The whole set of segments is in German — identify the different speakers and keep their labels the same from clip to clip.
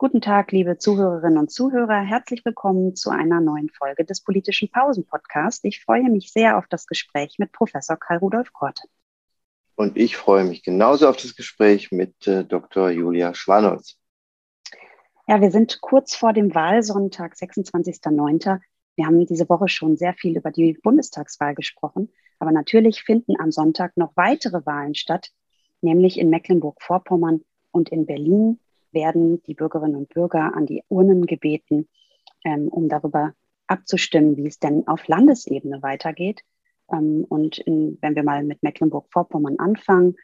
Speaker 1: Guten Tag, liebe Zuhörerinnen und Zuhörer. Herzlich willkommen zu einer neuen Folge des Politischen Pausen-Podcasts. Ich freue mich sehr auf das Gespräch mit Professor Karl-Rudolf Korte.
Speaker 2: Und ich freue mich genauso auf das Gespräch mit äh, Dr. Julia Schwanholz.
Speaker 1: Ja, wir sind kurz vor dem Wahlsonntag, 26.09. Wir haben diese Woche schon sehr viel über die Bundestagswahl gesprochen. Aber natürlich finden am Sonntag noch weitere Wahlen statt, nämlich in Mecklenburg-Vorpommern und in Berlin werden die Bürgerinnen und Bürger an die Urnen gebeten, ähm, um darüber abzustimmen, wie es denn auf Landesebene weitergeht. Ähm, und in, wenn wir mal mit Mecklenburg-Vorpommern anfangen,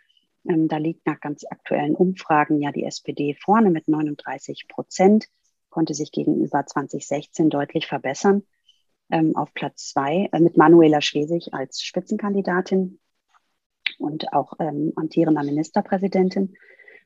Speaker 1: ähm, da liegt nach ganz aktuellen Umfragen ja die SPD vorne mit 39 Prozent, konnte sich gegenüber 2016 deutlich verbessern. Ähm, auf Platz zwei äh, mit Manuela Schwesig als Spitzenkandidatin und auch ähm, amtierender Ministerpräsidentin.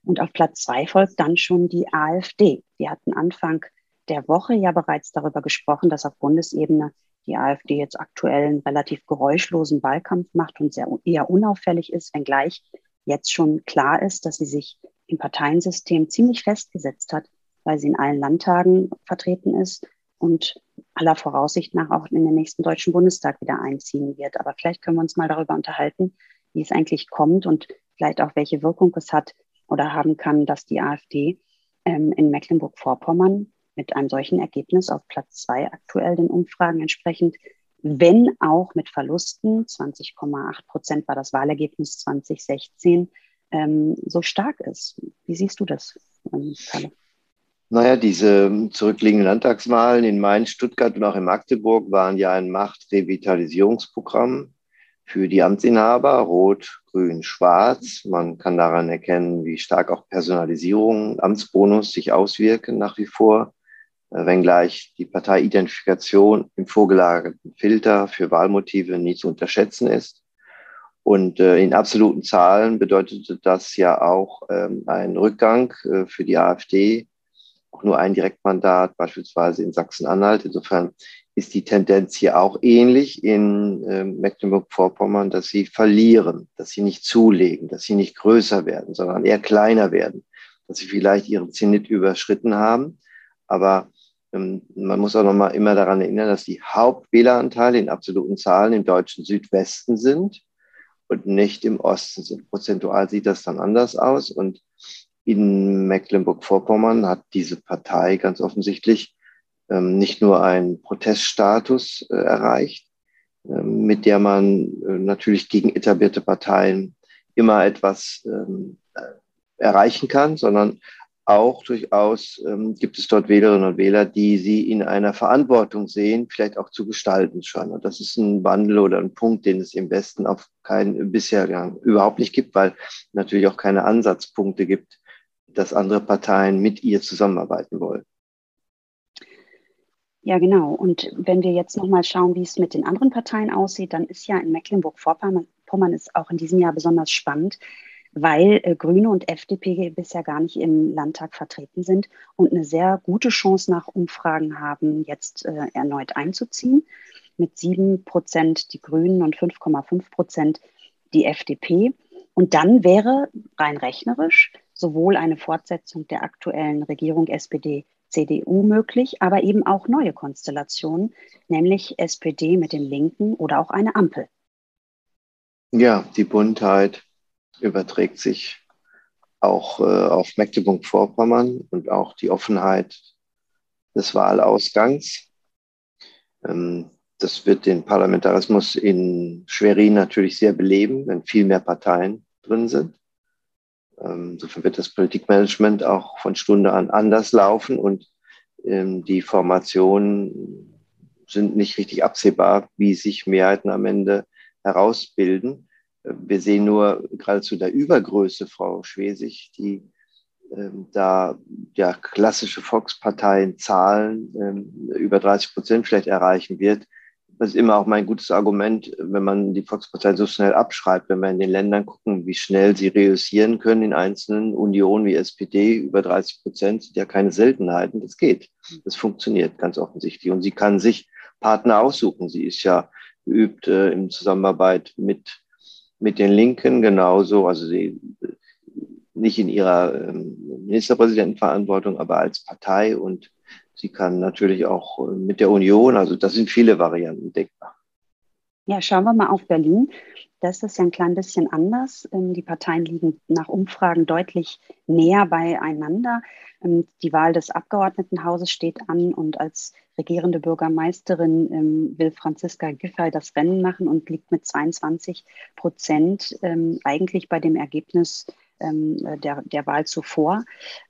Speaker 1: Und auf Platz zwei folgt dann schon die AfD. Die hatten Anfang der Woche ja bereits darüber gesprochen, dass auf Bundesebene die AfD jetzt aktuell einen relativ geräuschlosen Wahlkampf macht und sehr eher unauffällig ist, wenngleich jetzt schon klar ist, dass sie sich im Parteiensystem ziemlich festgesetzt hat, weil sie in allen Landtagen vertreten ist und aller Voraussicht nach auch in den nächsten Deutschen Bundestag wieder einziehen wird. Aber vielleicht können wir uns mal darüber unterhalten, wie es eigentlich kommt und vielleicht auch welche Wirkung es hat, oder haben kann, dass die AfD ähm, in Mecklenburg-Vorpommern mit einem solchen Ergebnis auf Platz zwei aktuell den Umfragen entsprechend, wenn auch mit Verlusten, 20,8 Prozent war das Wahlergebnis 2016, ähm, so stark ist. Wie siehst du das, ähm, Kalle?
Speaker 2: Naja, diese zurückliegenden Landtagswahlen in Mainz, Stuttgart und auch in Magdeburg waren ja ein Machtrevitalisierungsprogramm für die Amtsinhaber, rot, grün, schwarz. Man kann daran erkennen, wie stark auch Personalisierung, Amtsbonus sich auswirken nach wie vor, äh, wenngleich die Parteiidentifikation im vorgelagerten Filter für Wahlmotive nie zu unterschätzen ist. Und äh, in absoluten Zahlen bedeutete das ja auch ähm, einen Rückgang äh, für die AfD, auch nur ein Direktmandat, beispielsweise in Sachsen-Anhalt. Insofern ist die Tendenz hier auch ähnlich in äh, Mecklenburg-Vorpommern, dass sie verlieren, dass sie nicht zulegen, dass sie nicht größer werden, sondern eher kleiner werden, dass sie vielleicht ihren Zenit überschritten haben. Aber ähm, man muss auch noch mal immer daran erinnern, dass die Hauptwähleranteile in absoluten Zahlen im deutschen Südwesten sind und nicht im Osten sind. Prozentual sieht das dann anders aus. Und in Mecklenburg-Vorpommern hat diese Partei ganz offensichtlich nicht nur einen Proteststatus äh, erreicht, äh, mit der man äh, natürlich gegen etablierte Parteien immer etwas ähm, äh, erreichen kann, sondern auch durchaus ähm, gibt es dort Wählerinnen und Wähler, die sie in einer Verantwortung sehen, vielleicht auch zu gestalten schon. Und das ist ein Wandel oder ein Punkt, den es im Westen auf keinen bisher überhaupt nicht gibt, weil natürlich auch keine Ansatzpunkte gibt, dass andere Parteien mit ihr zusammenarbeiten wollen.
Speaker 1: Ja, genau. Und wenn wir jetzt nochmal schauen, wie es mit den anderen Parteien aussieht, dann ist ja in Mecklenburg-Vorpommern ist auch in diesem Jahr besonders spannend, weil äh, Grüne und FDP bisher gar nicht im Landtag vertreten sind und eine sehr gute Chance nach Umfragen haben, jetzt äh, erneut einzuziehen. Mit sieben Prozent die Grünen und 5,5 Prozent die FDP. Und dann wäre rein rechnerisch sowohl eine Fortsetzung der aktuellen Regierung SPD CDU möglich, aber eben auch neue Konstellationen, nämlich SPD mit den Linken oder auch eine Ampel.
Speaker 2: Ja, die Buntheit überträgt sich auch äh, auf Mecklenburg-Vorpommern und auch die Offenheit des Wahlausgangs. Ähm, das wird den Parlamentarismus in Schwerin natürlich sehr beleben, wenn viel mehr Parteien drin sind. Ähm, insofern wird das Politikmanagement auch von Stunde an anders laufen und ähm, die Formationen sind nicht richtig absehbar, wie sich Mehrheiten am Ende herausbilden. Wir sehen nur geradezu der Übergröße Frau Schwesig, die ähm, da ja klassische Volksparteien Zahlen über 30 Prozent vielleicht erreichen wird, das ist immer auch mein gutes Argument, wenn man die Volkspartei so schnell abschreibt, wenn wir in den Ländern gucken, wie schnell sie reüssieren können in einzelnen Unionen wie SPD, über 30 Prozent sind ja keine Seltenheiten. Das geht. Das funktioniert ganz offensichtlich. Und sie kann sich Partner aussuchen. Sie ist ja geübt äh, in Zusammenarbeit mit, mit den Linken genauso. Also sie nicht in ihrer ähm, Ministerpräsidentenverantwortung, aber als Partei und sie kann natürlich auch äh, mit der Union, also das sind viele Varianten denkbar.
Speaker 1: Ja, schauen wir mal auf Berlin. Das ist ja ein klein bisschen anders. Ähm, die Parteien liegen nach Umfragen deutlich näher beieinander. Ähm, die Wahl des Abgeordnetenhauses steht an und als regierende Bürgermeisterin ähm, will Franziska Giffey das Rennen machen und liegt mit 22 Prozent eigentlich bei dem Ergebnis der, der Wahl zuvor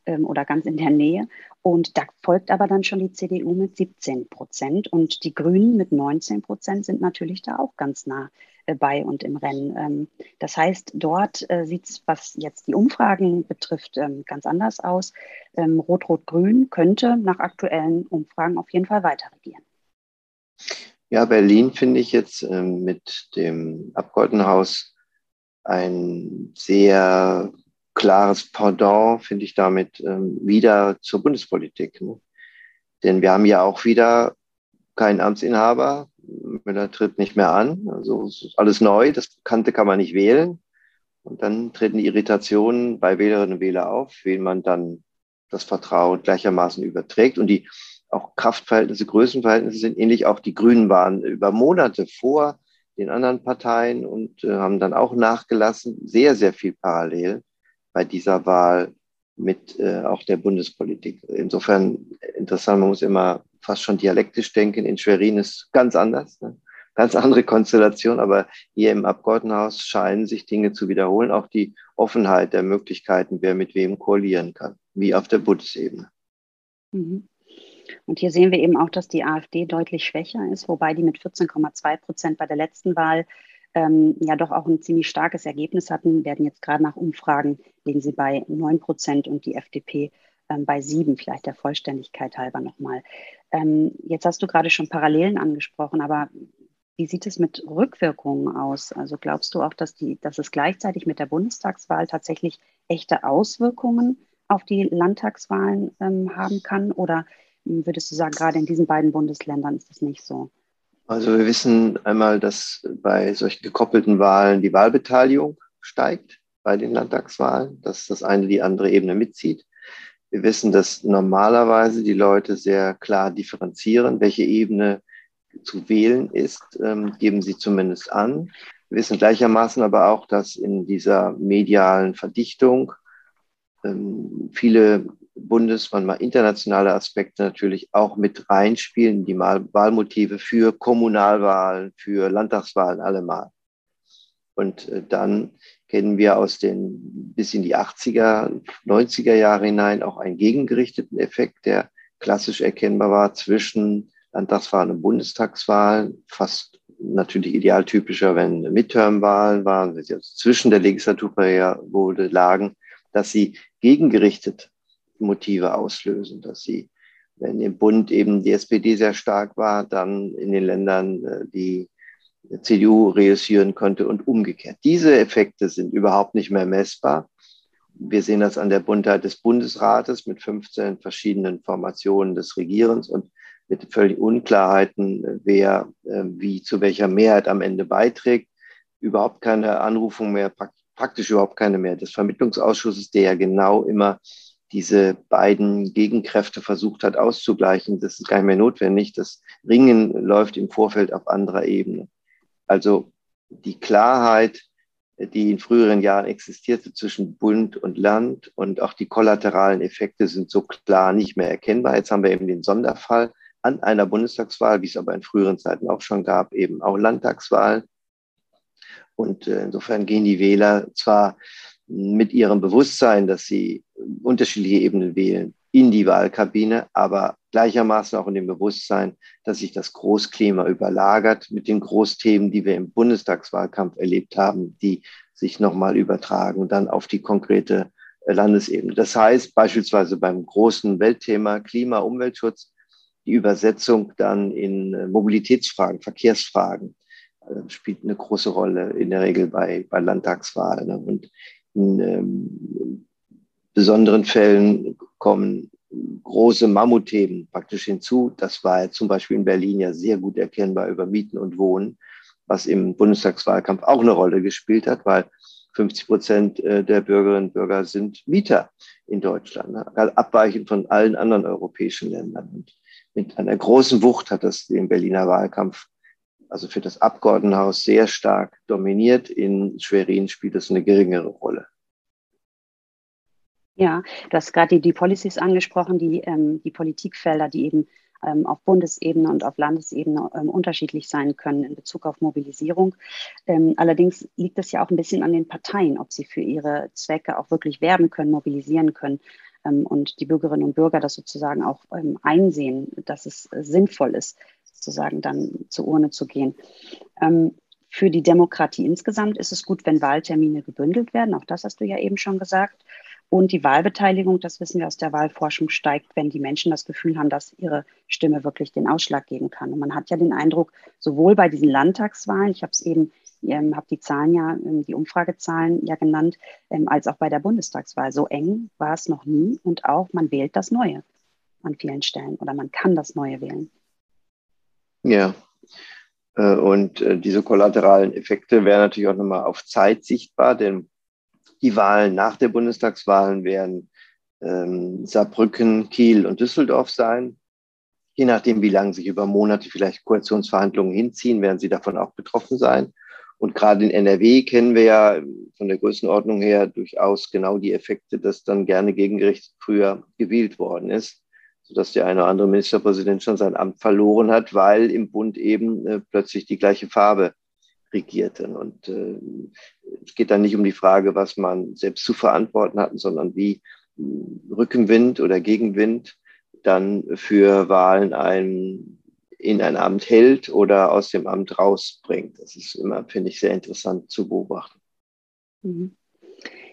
Speaker 1: oder ganz in der Nähe. Und da folgt aber dann schon die CDU mit 17 Prozent und die Grünen mit 19 Prozent sind natürlich da auch ganz nah äh, bei und im Rennen. Ähm, das heißt, dort äh, sieht es, was jetzt die Umfragen betrifft, ähm, ganz anders aus. Ähm, Rot-Rot-Grün könnte nach aktuellen Umfragen auf jeden Fall weiter regieren.
Speaker 2: Ja, Berlin finde ich jetzt mit dem Abgeordnetenhaus ein sehr klares Pendant, finde ich damit, ähm, wieder zur Bundespolitik. Ne? Denn wir haben ja auch wieder keinen Amtsinhaber. Müller tritt nicht mehr an. Also alles neu. Das Bekannte kann man nicht wählen. Und dann treten die Irritationen bei Wählerinnen und Wählern auf, wen man dann das Vertrauen gleichermaßen überträgt. Und die auch Kraftverhältnisse, Größenverhältnisse sind ähnlich. Auch die Grünen waren über Monate vor den anderen Parteien und äh, haben dann auch nachgelassen. Sehr, sehr viel parallel bei dieser Wahl mit äh, auch der Bundespolitik. Insofern interessant, man muss immer fast schon dialektisch denken. In Schwerin ist ganz anders, ne? ganz andere Konstellation, aber hier im Abgeordnetenhaus scheinen sich Dinge zu wiederholen, auch die Offenheit der Möglichkeiten, wer mit wem koalieren kann, wie auf der Bundesebene.
Speaker 1: Mhm. Und hier sehen wir eben auch, dass die AfD deutlich schwächer ist, wobei die mit 14,2 Prozent bei der letzten Wahl ähm, ja doch auch ein ziemlich starkes Ergebnis hatten, werden jetzt gerade nach Umfragen liegen sie bei 9 Prozent und die FDP ähm, bei 7, vielleicht der Vollständigkeit halber nochmal. Ähm, jetzt hast du gerade schon Parallelen angesprochen, aber wie sieht es mit Rückwirkungen aus? Also glaubst du auch, dass, die, dass es gleichzeitig mit der Bundestagswahl tatsächlich echte Auswirkungen auf die Landtagswahlen ähm, haben kann? Oder hm, würdest du sagen, gerade in diesen beiden Bundesländern ist das nicht so?
Speaker 2: Also wir wissen einmal, dass bei solchen gekoppelten Wahlen die Wahlbeteiligung steigt bei den Landtagswahlen, dass das eine die andere Ebene mitzieht. Wir wissen, dass normalerweise die Leute sehr klar differenzieren, welche Ebene zu wählen ist, ähm, geben sie zumindest an. Wir wissen gleichermaßen aber auch, dass in dieser medialen Verdichtung ähm, viele Bundes-, manchmal internationale Aspekte natürlich auch mit reinspielen, die Wahlmotive für Kommunalwahlen, für Landtagswahlen allemal. Und äh, dann kennen wir aus den bis in die 80er, 90er Jahre hinein auch einen gegengerichteten Effekt, der klassisch erkennbar war zwischen Landtagswahlen und Bundestagswahlen, fast natürlich idealtypischer, wenn Midterm-Wahlen waren, wenn sie also zwischen der Legislaturperiode lagen, dass sie gegengerichtet Motive auslösen, dass sie, wenn im Bund eben die SPD sehr stark war, dann in den Ländern äh, die CDU reüssieren konnte und umgekehrt. Diese Effekte sind überhaupt nicht mehr messbar. Wir sehen das an der Buntheit des Bundesrates mit 15 verschiedenen Formationen des Regierens und mit völligen Unklarheiten, wer äh, wie zu welcher Mehrheit am Ende beiträgt. Überhaupt keine Anrufung mehr, praktisch überhaupt keine mehr des Vermittlungsausschusses, der ja genau immer diese beiden Gegenkräfte versucht hat auszugleichen. Das ist gar nicht mehr notwendig. Das Ringen läuft im Vorfeld auf anderer Ebene. Also die Klarheit, die in früheren Jahren existierte zwischen Bund und Land und auch die kollateralen Effekte sind so klar nicht mehr erkennbar. Jetzt haben wir eben den Sonderfall an einer Bundestagswahl, wie es aber in früheren Zeiten auch schon gab, eben auch Landtagswahlen. Und äh, insofern gehen die Wähler zwar mit ihrem Bewusstsein, dass sie unterschiedliche Ebenen wählen, in die Wahlkabine, aber gleichermaßen auch in dem Bewusstsein, dass sich das Großklima überlagert mit den Großthemen, die wir im Bundestagswahlkampf erlebt haben, die sich nochmal übertragen dann auf die konkrete Landesebene. Das heißt beispielsweise beim großen Weltthema Klima, Umweltschutz, die Übersetzung dann in äh, Mobilitätsfragen, Verkehrsfragen äh, spielt eine große Rolle in der Regel bei, bei Landtagswahlen. Und in ähm, besonderen Fällen kommen große Mammutthemen praktisch hinzu. Das war zum Beispiel in Berlin ja sehr gut erkennbar über Mieten und Wohnen, was im Bundestagswahlkampf auch eine Rolle gespielt hat, weil 50 Prozent äh, der Bürgerinnen und Bürger sind Mieter in Deutschland, ne? abweichend von allen anderen europäischen Ländern. Und mit einer großen Wucht hat das den Berliner Wahlkampf, also für das Abgeordnetenhaus, sehr stark dominiert. In Schwerin spielt es eine geringere Rolle.
Speaker 1: Ja, du hast gerade die, die Policies angesprochen, die, ähm, die Politikfelder, die eben ähm, auf Bundesebene und auf Landesebene ähm, unterschiedlich sein können in Bezug auf Mobilisierung. Ähm, allerdings liegt es ja auch ein bisschen an den Parteien, ob sie für ihre Zwecke auch wirklich werben können, mobilisieren können ähm, und die Bürgerinnen und Bürger das sozusagen auch ähm, einsehen, dass es sinnvoll ist, sozusagen dann zur Urne zu gehen. Ähm, für die Demokratie insgesamt ist es gut, wenn Wahltermine gebündelt werden. Auch das hast du ja eben schon gesagt. Und die Wahlbeteiligung, das wissen wir aus der Wahlforschung, steigt, wenn die Menschen das Gefühl haben, dass ihre Stimme wirklich den Ausschlag geben kann. Und man hat ja den Eindruck, sowohl bei diesen Landtagswahlen, ich habe es eben, ähm, habe die Zahlen ja, ähm, die Umfragezahlen ja genannt, ähm, als auch bei der Bundestagswahl. So eng war es noch nie und auch man wählt das Neue an vielen Stellen oder man kann das Neue wählen.
Speaker 2: Ja. Äh, und äh, diese kollateralen Effekte wären natürlich auch nochmal auf Zeit sichtbar, denn die Wahlen nach der Bundestagswahlen werden ähm, Saarbrücken, Kiel und Düsseldorf sein. Je nachdem, wie lange sich über Monate vielleicht Koalitionsverhandlungen hinziehen, werden sie davon auch betroffen sein. Und gerade in NRW kennen wir ja von der Größenordnung her durchaus genau die Effekte, dass dann gerne gegengerichtet früher gewählt worden ist, sodass der eine oder andere Ministerpräsident schon sein Amt verloren hat, weil im Bund eben äh, plötzlich die gleiche Farbe regierten. Und äh, es geht dann nicht um die Frage, was man selbst zu verantworten hat, sondern wie hm, Rückenwind oder Gegenwind dann für Wahlen ein, in ein Amt hält oder aus dem Amt rausbringt. Das ist immer, finde ich, sehr interessant zu beobachten.
Speaker 1: Mhm.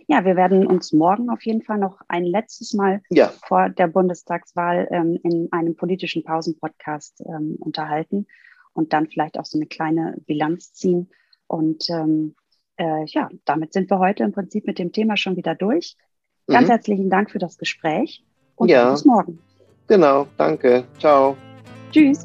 Speaker 1: Ja, wir werden uns morgen auf jeden Fall noch ein letztes Mal ja. vor der Bundestagswahl ähm, in einem politischen Pausenpodcast ähm, unterhalten und dann vielleicht auch so eine kleine Bilanz ziehen. Und ähm, äh, ja, damit sind wir heute im Prinzip mit dem Thema schon wieder durch. Ganz mhm. herzlichen Dank für das Gespräch und ja. bis morgen.
Speaker 2: Genau, danke. Ciao.
Speaker 1: Tschüss.